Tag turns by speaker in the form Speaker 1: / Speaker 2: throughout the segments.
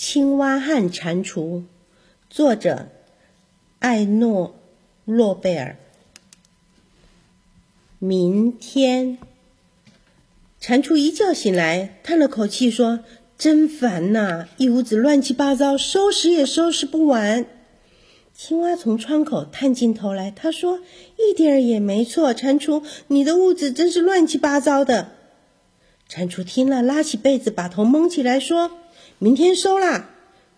Speaker 1: 青蛙和蟾蜍，作者艾诺·诺贝尔。明天，蟾蜍一觉醒来，叹了口气说：“真烦呐，一屋子乱七八糟，收拾也收拾不完。”青蛙从窗口探进头来，他说：“一点儿也没错，蟾蜍，你的屋子真是乱七八糟的。”蟾蜍听了，拉起被子，把头蒙起来，说。明天收啦，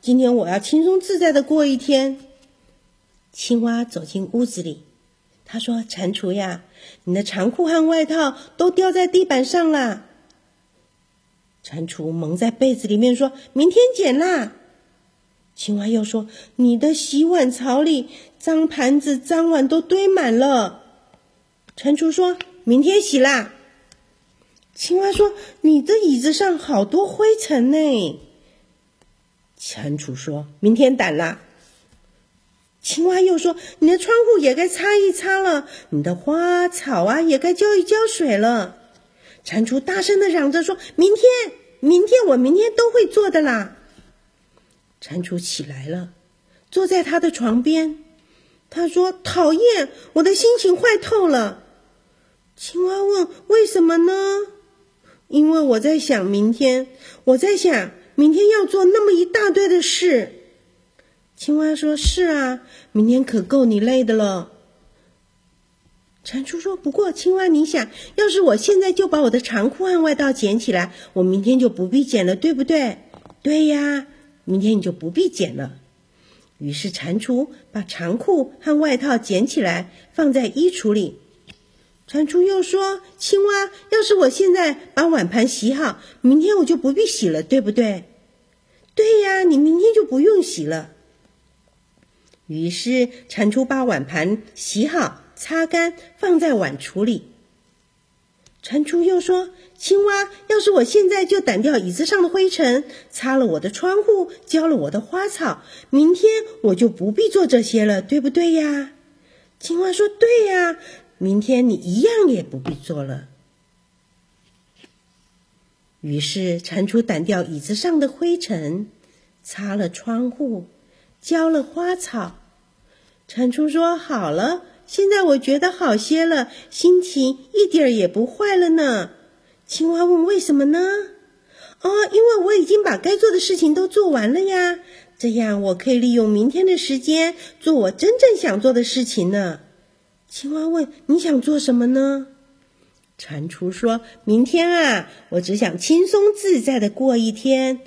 Speaker 1: 今天我要轻松自在的过一天。青蛙走进屋子里，他说：“蟾蜍呀，你的长裤和外套都掉在地板上了。”蟾蜍蒙在被子里面说：“明天捡啦。”青蛙又说：“你的洗碗槽里脏盘子、脏碗都堆满了。”蟾蜍说：“明天洗啦。”青蛙说：“你的椅子上好多灰尘呢。”蟾蜍说：“明天掸啦。”青蛙又说：“你的窗户也该擦一擦了，你的花草啊也该浇一浇水了。”蟾蜍大声的嚷着说：“明天，明天，我明天都会做的啦。”蟾蜍起来了，坐在他的床边。他说：“讨厌，我的心情坏透了。”青蛙问：“为什么呢？”因为我在想明天，我在想。明天要做那么一大堆的事，青蛙说：“是啊，明天可够你累的了。”蟾蜍说：“不过，青蛙，你想要是我现在就把我的长裤和外套捡起来，我明天就不必捡了，对不对？”“对呀，明天你就不必捡了。”于是蟾蜍把长裤和外套捡起来，放在衣橱里。蟾蜍又说：“青蛙，要是我现在把碗盘洗好，明天我就不必洗了，对不对？”对呀，你明天就不用洗了。于是蟾蜍把碗盘洗好、擦干，放在碗橱里。蟾蜍又说：“青蛙，要是我现在就掸掉椅子上的灰尘，擦了我的窗户，浇了我的花草，明天我就不必做这些了，对不对呀？”青蛙说：“对呀，明天你一样也不必做了。”于是，蟾蜍掸掉椅子上的灰尘，擦了窗户，浇了花草。蟾蜍说：“好了，现在我觉得好些了，心情一点儿也不坏了呢。”青蛙问：“为什么呢？”“哦，因为我已经把该做的事情都做完了呀，这样我可以利用明天的时间做我真正想做的事情呢。”青蛙问：“你想做什么呢？”蟾蜍说：“明天啊，我只想轻松自在的过一天。”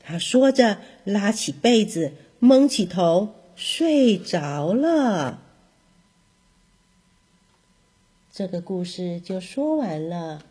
Speaker 1: 他说着，拉起被子，蒙起头，睡着了。这个故事就说完了。